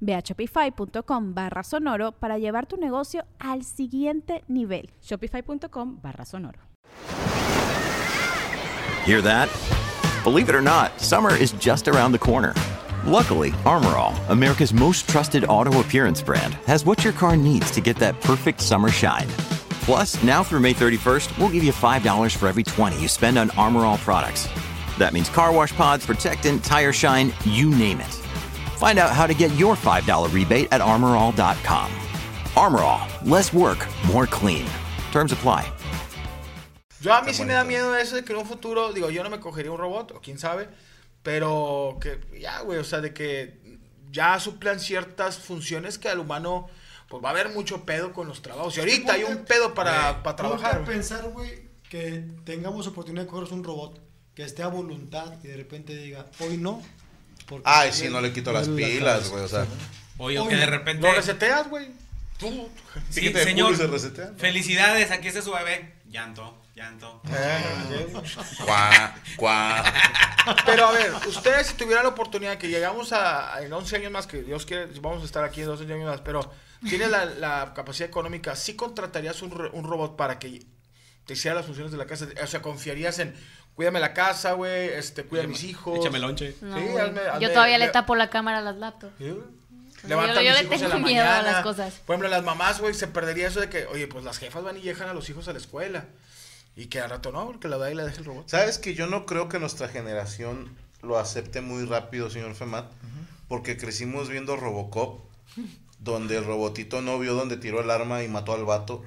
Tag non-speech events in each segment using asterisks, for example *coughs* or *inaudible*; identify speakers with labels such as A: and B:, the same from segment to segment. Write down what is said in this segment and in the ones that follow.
A: Ve a shopify.com barra sonoro para llevar tu negocio al siguiente nivel.
B: Shopify.com barra sonoro.
C: Hear that? Believe it or not, summer is just around the corner. Luckily, Armorall, America's most trusted auto appearance brand, has what your car needs to get that perfect summer shine. Plus, now through May 31st, we'll give you $5 for every 20 you spend on Armorall products. That means car wash pods, protectant, tire shine, you name it. Find out how to get your $5 rebate at armorall.com. Armorall, less work, more clean. Terms apply.
D: Yo a mí sí me da miedo eso de que en un futuro, digo, yo no me cogería un robot, o quién sabe, pero que ya, güey, o sea, de que ya suplan ciertas funciones que al humano, pues va a haber mucho pedo con los trabajos. Y ahorita hay un pedo para, para trabajar.
E: Pensar, güey, que tengamos oportunidad de coger un robot que esté a voluntad y de repente diga, hoy no. Porque
F: Ay, sí, no le quito las
E: la
F: pilas, güey, o sea.
G: Oye, que de repente.
D: Lo reseteas, güey. Tú.
G: Sí, señor.
F: se resetea.
G: Felicidades, aquí está su bebé. Llanto, llanto.
D: Eh,
F: Cuá, cuá.
D: Pero a ver, ustedes si tuvieran la oportunidad que llegamos a, a en 11 años más, que Dios quiere, vamos a estar aquí en 12 años más, pero tienes la, la capacidad económica, ¿sí contratarías un robot para que te hiciera las funciones de la casa? O sea, confiarías en, cuídame la casa, güey, este, cuida a mis hijos.
G: Échame lonche.
A: No,
D: Sí,
A: güey.
D: hazme- hazme-
A: yo todavía le
D: le-
A: tapo la cámara a las laptops.
D: Sí, güey.
A: Yo-
D: Levanta a
A: yo
D: mis
A: le tengo
D: la
A: miedo a
D: mañana.
A: las cosas.
D: Por ejemplo, las mamás, güey, se perdería eso de que, oye, pues las jefas van y dejan a los hijos a la escuela. Y que al rato no, porque la da y la deja el robot.
F: ¿Sabes que yo no creo que nuestra generación lo acepte muy rápido, señor Femat? Porque crecimos viendo Robocop, donde el robotito no vio donde tiró el arma y mató al vato.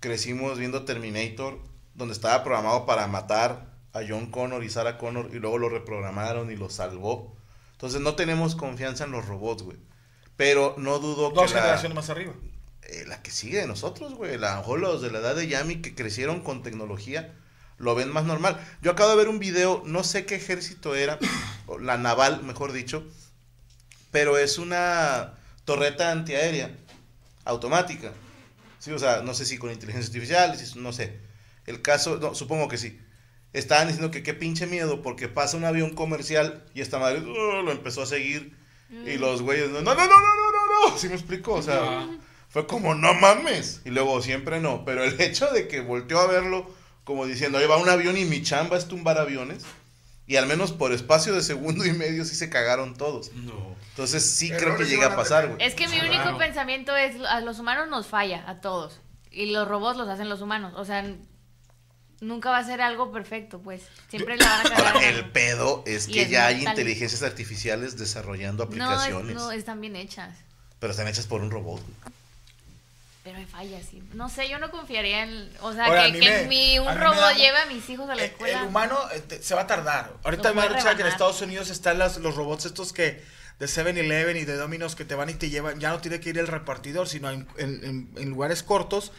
F: Crecimos viendo Terminator, donde estaba programado para matar a John Connor y Sarah Connor y luego lo reprogramaron y lo salvó. Entonces no tenemos confianza en los robots, güey. Pero no dudo que
D: Dos
F: la,
D: generaciones más arriba.
F: eh, la que sigue de nosotros, güey. La, los de la edad de Yami que crecieron con tecnología lo ven más normal. Yo acabo de ver un video, no sé qué ejército era, *coughs* la naval, mejor dicho, pero es una torreta antiaérea automática. Sí, o sea, no sé si con inteligencia artificial, no sé. El caso, no, supongo que sí. Estaban diciendo que qué pinche miedo porque pasa un avión comercial y esta madre uh, lo empezó a seguir y los güeyes no no no no no no no, ¿sí me explico? O sea, fue como no mames y luego siempre no, pero el *laughs* hecho de que volteó a verlo como diciendo, "Oye, va un avión y mi chamba es tumbar aviones." Y al menos por espacio de segundo y medio sí se cagaron todos.
G: No.
F: Entonces sí creo que llega a pasar, güey.
H: Es que mi único pensamiento es, a los humanos nos falla, a todos. Y los robots los hacen los humanos. O sea, nunca va a ser algo perfecto, pues. Siempre le van a cagar.
F: El pedo es que
H: es
F: ya hay inteligencias artificiales desarrollando
H: No, es-
F: aplicaciones,
H: no, están bien hechas.
F: pero están hechas por un robot. güey.
H: Pero hay fallas, sí. No sé, yo no confiaría en... O sea,
D: Ahora,
H: que,
D: me-
H: mi, un
D: me
H: robot
D: da-
H: lleve a mis hijos a la escuela.
D: El humano eh, te- se va a tardar. Ahorita me dicho que en. Estados Unidos están las, los robots estos que de 7-Eleven y de Domino's que te van y te llevan. Ya no tiene que ir el repartidor, sino en, en- en- en lugares cortos.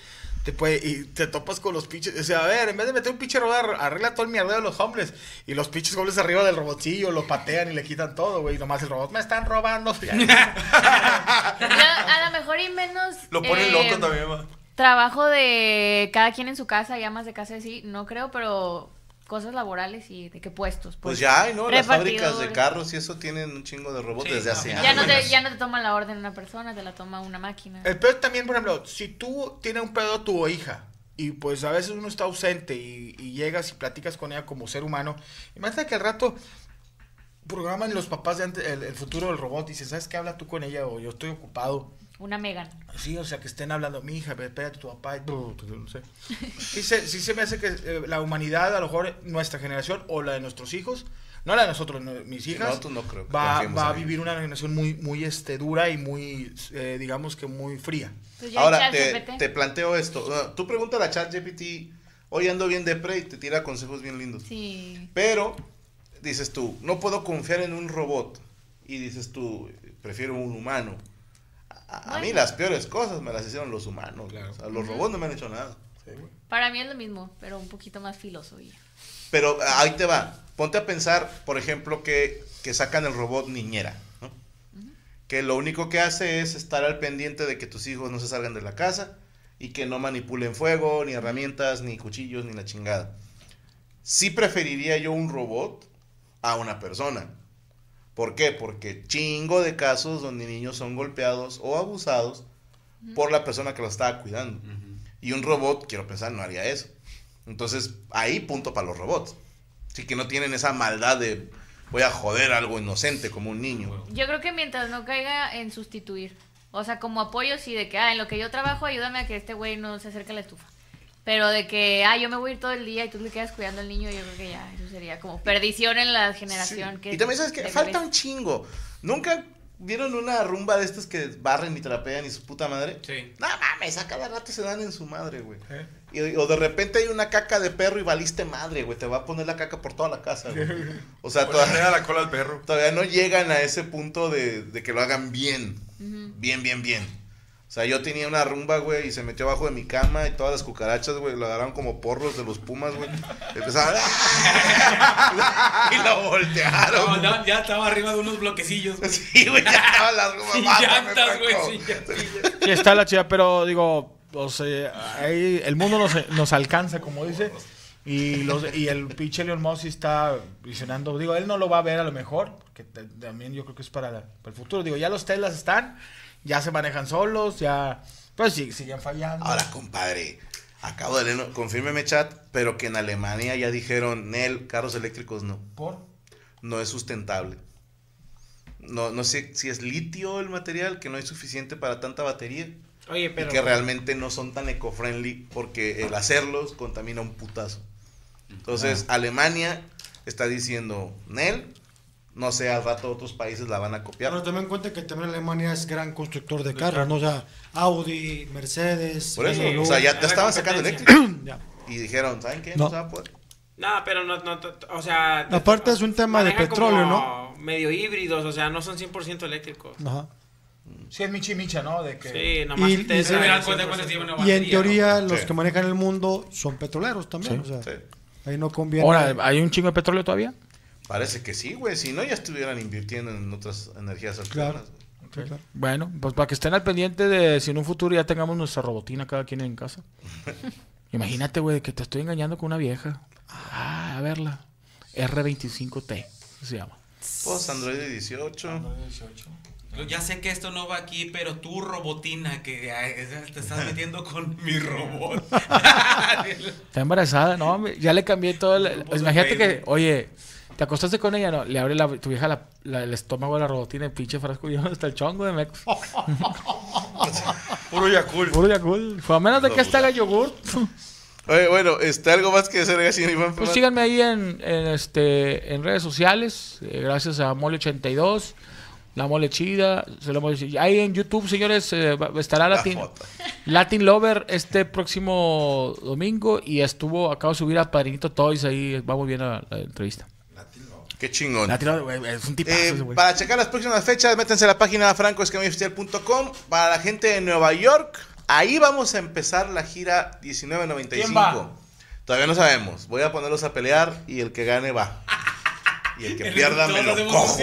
D: Te puede, y te topas con los pinches. O sea, a ver, en vez de meter un pinche robot, ar- arregla todo el mierdero de los hombres. Y los pinches hombres arriba del robotcillo lo patean y le quitan todo, güey. Y nomás el robot, me están robando. *laughs*
H: Yo, a lo mejor y menos...
F: Lo ponen
H: eh,
F: loco también, va.
H: Trabajo de cada quien en su casa, ya más de casa sí, no creo, pero cosas laborales y de qué puestos.
F: Pues ya hay, ¿no? Las fábricas de carros y eso tienen un chingo de robots
G: Sí,
F: desde hace
G: ya
F: años.
H: Ya no, te, ya no te toma la orden una persona, te la toma una máquina.
D: El pedo también, por ejemplo, si tú tienes un pedo tu hija y pues a veces uno está ausente y, y llegas y platicas con ella como ser humano, imagínate que al rato programan los papás de antes, el, el futuro del robot y dicen, ¿sabes qué? Habla tú con ella o yo estoy ocupado
H: Una Megan.
D: Sí, o sea, que estén hablando, mi hija, espérate tu papá, y no sé. *laughs* Sí se, sí se me hace que eh, la humanidad, a lo mejor nuestra generación o la de nuestros hijos, no la de nosotros, no, mis hijas,
F: nosotros no creo que
D: va, va a vivir una generación muy, muy este, dura y muy, eh, digamos que muy fría.
H: Pues ya
F: Ahora, te, planteo esto. Tú preguntas a ChatGPT, hoy ando bien depre y te tira consejos bien lindos.
H: Sí.
F: Pero, dices tú, no puedo confiar en un robot. Y dices tú, prefiero un humano. A, a mí las peores cosas me las hicieron los humanos. O sea, los robots no me han hecho nada.
H: Para mí es lo mismo, pero un poquito más filoso. y ya.
F: Pero ah, ahí te va. Ponte a pensar, por ejemplo, que, que sacan el robot niñera. ¿no? Que lo único que hace es estar al pendiente de que tus hijos no se salgan de la casa y que no manipulen fuego, ni herramientas, ni cuchillos, ni la chingada. Sí preferiría yo un robot a una persona. ¿Por qué? Porque chingo de casos donde niños son golpeados o abusados por la persona que los estaba cuidando. Y un robot, quiero pensar, no haría eso. Entonces, ahí punto para los robots. Sí que no tienen esa maldad de voy a joder a algo inocente como un niño.
H: Yo creo que mientras no caiga en sustituir. O sea, como apoyo, sí, de que, ah, en lo que yo trabajo, ayúdame a que este güey no se acerque a la estufa. Pero de que, ah, yo me voy a ir todo el día y tú le quedas cuidando al niño, yo creo que ya, eso sería como perdición en la generación.
F: Sí.
H: que
F: Y también sabes que falta un chingo. ¿Nunca vieron una rumba de estas que barren y trapean y su puta madre?
G: Sí.
F: No mames, a cada rato se dan en su madre, güey.
D: ¿Eh?
F: Y, o de repente hay una caca de perro y valiste madre, güey. Te va a poner la caca por toda la casa, güey. *laughs* O sea,
I: Pues
F: todavía,
I: da la cola al perro.
F: todavía no llegan a ese punto de, de que lo hagan bien. Bien, bien, bien. O sea, yo tenía una rumba, güey, y se metió abajo de mi cama y todas las cucarachas, güey, lo agarraron como porros de los pumas, güey. Empezaban *laughs* y lo voltearon.
G: No, no, ya estaba arriba de unos bloquecillos. güey.
F: Sí, güey, ya estaba la rumba. *laughs*
G: Sin
F: "Mátame,
G: llantas, güey,
F: Franco".
G: sin llantas.
D: Sí, está la chida, pero digo, o sea, ahí el mundo nos, nos alcanza, como dice. Y, los, y el pinche Leon Moss está visionando. Digo, él no lo va a ver a lo mejor, porque te- también yo creo que es para, la- para el futuro. Digo, ya los Teslas están, ya se manejan solos, ya. Pues sí, siguen fallando.
F: Ahora, compadre, acabo de leer, confírmeme chat, pero que en Alemania ya dijeron, Nel, carros eléctricos no.
D: ¿Por?
F: No es sustentable. No, no sé si es litio el material, que no es suficiente para tanta batería.
J: Oye,
F: Y
J: pero.
F: que realmente no son tan eco-friendly porque el hacerlos contamina un putazo. Entonces, Alemania está diciendo, Nel, no sé, al rato otros países la van a copiar.
E: Pero también en cuenta que también Alemania es gran constructor de carros, ¿no? O sea, Audi, Mercedes.
F: Por eso,
E: BMW.
F: o sea, ya, ya estaban sacando. *coughs*
E: Ya.
F: Y dijeron, ¿saben qué?
E: No.
F: No se va a poder.
J: No, pero no, no, no, o sea...
E: Aparte es un tema de petróleo,
J: como Medio híbridos, o sea, no son 100% eléctricos.
E: Ajá.
D: Sí, es Michi Micha, ¿no? De que...
J: Sí, nomás
E: Y-
J: te
E: y
J: se
E: se-
J: ve
G: Al
J: al
G: cuenta
J: 100%.
G: cuentas tiene una
E: Y en teoría
G: ¿no?
E: los
F: Sí.
E: que manejan el mundo son petroleros también.
D: Sí.
E: O sea,
F: Sí.
E: ahí no conviene.
D: Ahora, ¿hay un chingo de petróleo todavía?
F: Parece que sí, güey. Si no, ya estuvieran invirtiendo en otras energías
E: Claro.
F: alternas.
E: Sí, claro.
D: Bueno, pues para que estén al pendiente de si en un futuro ya tengamos nuestra robotina cada quien en casa. *laughs* Imagínate, güey, que te estoy engañando con una vieja. Ah, a verla. R25T se llama.
F: Pues Android 18.
G: Ya sé que esto no va aquí, pero tú, robotina, que te estás *laughs* metiendo con mi robot.
D: Está embarazada, no, hombre, ya le cambié todo. el- imagínate que, oye, te acostaste con ella, no, le abre la, tu vieja la- la- el estómago a la robotina, el pinche frasco y *laughs* hasta el chongo de Mex.
I: Puro Yakult.
D: Puro Yakult. Fue a menos de que hasta haga yogur.
F: Oye, bueno, este, algo más que hacer, así, Iván.
D: Pues síganme ahí en, en, este, en redes sociales. eh, gracias a Mole82, La Mole Chida. se lo dicho. Ahí en YouTube, señores, eh, estará
F: La
D: Latin. Latin Lover este próximo domingo. Y estuvo, acabo de subir a Padrinito Toys. Ahí va muy bien la, la entrevista.
F: Qué chingón.
D: La tiró, es un tipazo.
F: Eh, para checar las próximas fechas, métanse a la página francoescamioficial.com. Para la gente de Nueva York, ahí vamos a empezar la gira 1995. Todavía no sabemos. Voy a ponerlos a pelear y el que gane va. Y el que *laughs* pierda me lo cojo.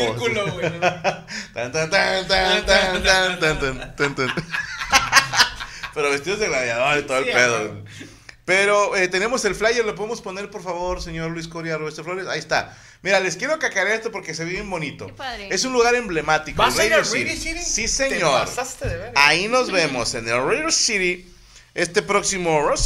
F: Pero vestidos de gladiador y todo el pedo.
J: güey.
F: Pero eh, tenemos el flyer, ¿lo podemos poner por favor, señor Luis Coria Roberto Flores? Ahí está. Mira, les quiero cacarear esto porque se ve bien bonito.
H: Qué padre.
F: Es un lugar emblemático.
D: ¿Vas a ir
F: Radio
D: a Radio City?
F: Sí,
D: Te
F: señor.
D: pasaste de ver.
F: Ahí nos vemos en el Radio City este próximo
D: O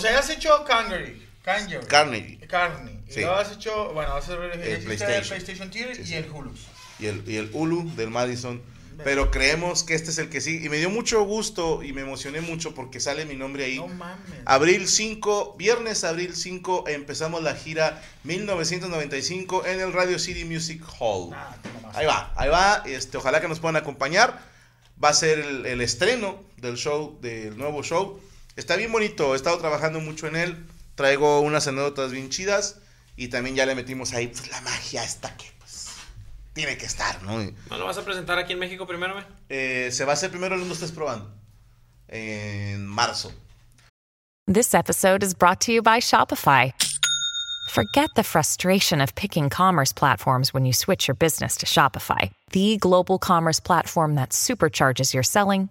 D: sea, ya has hecho Cangery. Cangery.
F: Carnegie
D: Carney. Y
F: Sí.
D: luego has hecho, bueno, vas a hacer
F: El
D: el
F: PlayStation.
D: Theater
F: Sí,
D: y
F: sí.
D: el Hulu.
F: y el, y el Hulu del Madison. Pero creemos que este es el que sí. Y me dio mucho gusto y me emocioné mucho porque sale mi nombre ahí.
D: No mames.
F: Abril 5, viernes abril 5, empezamos la gira 1995 en el Radio City Music Hall.
D: Ah.
F: Ahí va, ahí va. Este, ojalá que nos puedan acompañar. Va a ser el, el estreno del show, del nuevo show. Está bien bonito, he estado trabajando mucho en él. Traigo unas anécdotas bien chidas. Y también ya le metimos ahí pues, la magia esta que tiene que estar, ¿no? Y,
J: ¿No lo vas a presentar aquí en México primero, güey?
F: eh, se va a hacer primero el estés probando. En marzo.
I: This episode is brought to you by Shopify. Forget the frustration of picking commerce platforms when you switch your business to Shopify, the global commerce platform that supercharges your selling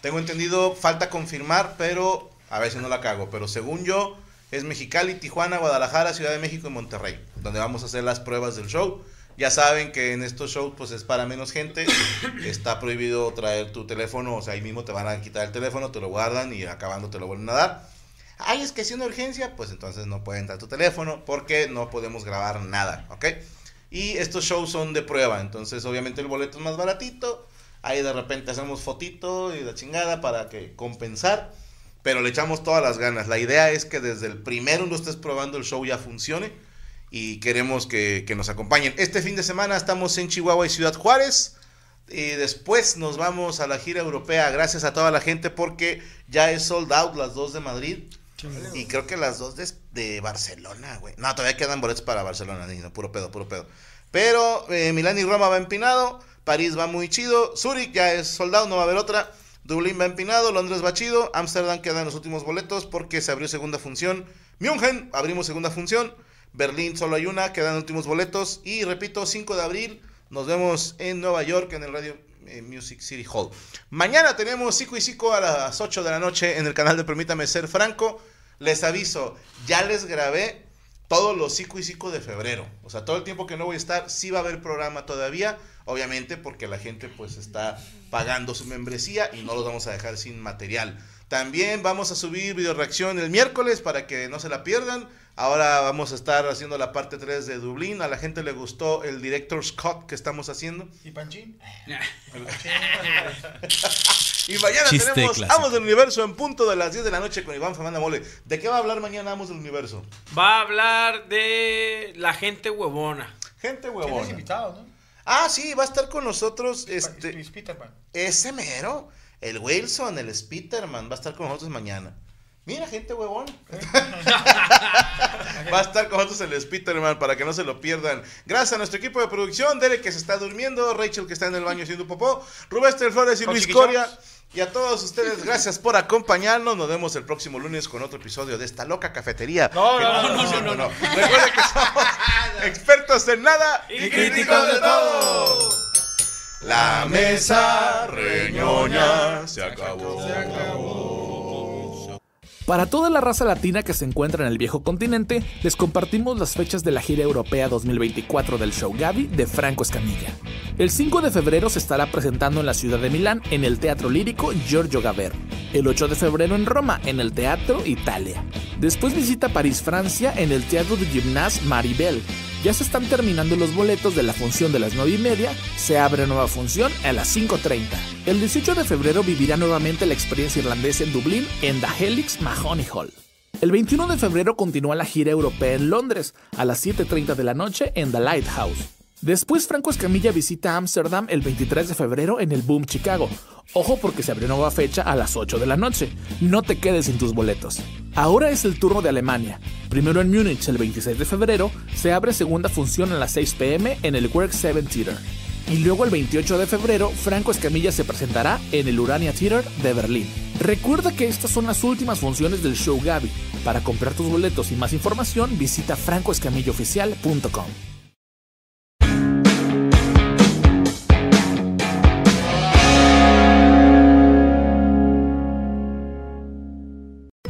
F: Tengo entendido, falta confirmar, pero a si no la cago. Pero según yo, es Mexicali, Tijuana, Guadalajara, Ciudad de México y Monterrey, donde vamos a hacer las pruebas del show. Ya saben que en estos shows pues es para menos gente. *coughs* Está prohibido traer tu teléfono, o sea, ahí mismo te van a quitar el teléfono, te lo guardan y acabando te lo vuelven a dar. Ay, es que si una urgencia, pues entonces no pueden dar tu teléfono porque no podemos grabar nada, ¿ok? Y estos shows son de prueba, entonces obviamente el boleto es más baratito. Ahí de repente hacemos fotito y la chingada para que compensar. Pero le echamos todas las ganas. La idea es que desde el primero lo estés probando el show ya funcione. Y queremos que, que nos acompañen. Este fin de semana estamos en Chihuahua y Ciudad Juárez. Y después nos vamos a la gira europea. Gracias a toda la gente porque ya es sold out las dos de Madrid. Y creo que las dos de, de Barcelona, güey. No, todavía quedan boletos para Barcelona, no, puro pedo, puro pedo. Pero eh, Milán y Roma va empinado. París va muy chido. Zurich ya es soldado, no va a haber otra. Dublín va empinado. Londres va chido. Ámsterdam quedan los últimos boletos porque se abrió segunda función. München abrimos segunda función. Berlín solo hay una, quedan últimos boletos. Y repito, 5 de abril nos vemos en Nueva York en el Radio eh, Music City Hall. Mañana tenemos Cico y Cico a las 8 de la noche en el canal de Permítame Ser Franco. Les aviso, ya les grabé todos los Cico y Cico de febrero. O sea, todo el tiempo que no voy a estar, sí va a haber programa todavía. Obviamente porque la gente pues está pagando su membresía y no los vamos a dejar sin material. También vamos a subir video reacción el miércoles para que no se la pierdan. Ahora vamos a estar haciendo la parte 3 de Dublín. A la gente le gustó el Director's Cut que estamos haciendo.
D: ¿Y Panchín? *laughs*
F: Y mañana
K: Chiste
F: tenemos
K: clásico.
F: Amos del Universo en punto de las 10 de la noche con Iván Famanda Mole. ¿De qué va a hablar mañana Amos del Universo?
J: Va a hablar de la gente huevona.
F: Gente
D: Tienes
F: huevona.
D: invitado, ¿no?
F: Ah, sí, va a estar con nosotros este,
D: Luis Peterman.
F: ese mero. El Wilson, el Spiderman, va a estar con nosotros mañana. Mira, gente huevón. *laughs* va a estar con nosotros el Spiderman para que no se lo pierdan. Gracias a nuestro equipo de producción, Derek que se está durmiendo, Rachel que está en el baño haciendo popó, Rubén Flores y Luis. Coria. Y a todos ustedes, gracias por acompañarnos. Nos vemos el próximo lunes con otro episodio de esta loca cafetería.
D: No, no, no, no, no, no.
F: Recuerden que somos *laughs* expertos en nada
J: Y críticos de todo.
F: La mesa reñoña se acabó.
K: Para toda la raza latina que se encuentra en el viejo continente, les compartimos las fechas de la gira europea 2024 del show Gaby de Franco Escamilla. El 5 de febrero se estará presentando en la ciudad de Milán en el Teatro Lírico Giorgio Gaber. El 8 de febrero en Roma en el Teatro Italia. Después visita París, Francia en el Teatro de Gymnase Maribel. Ya se están terminando los boletos de la función de las 9 y media, se abre nueva función a las 5.30. El 18 de febrero vivirá nuevamente la experiencia irlandesa en Dublín en The Helix Mahoney Hall. El 21 de febrero continúa la gira europea en Londres a las 7.30 de la noche en The Lighthouse. Después Franco Escamilla visita Ámsterdam el 23 de febrero en el Boom Chicago. Ojo porque se abrió nueva fecha a las 8 de la noche. No te quedes sin tus boletos. Ahora es el turno de Alemania. Primero en Múnich el 26 de febrero se abre segunda función a las 6 pm en el Work 7 Theater. Y luego el 28 de febrero Franco Escamilla se presentará en el Urania Theater de Berlín. Recuerda que estas son las últimas funciones del show Gaby. Para comprar tus boletos y más información visita francoescamillaoficial.com.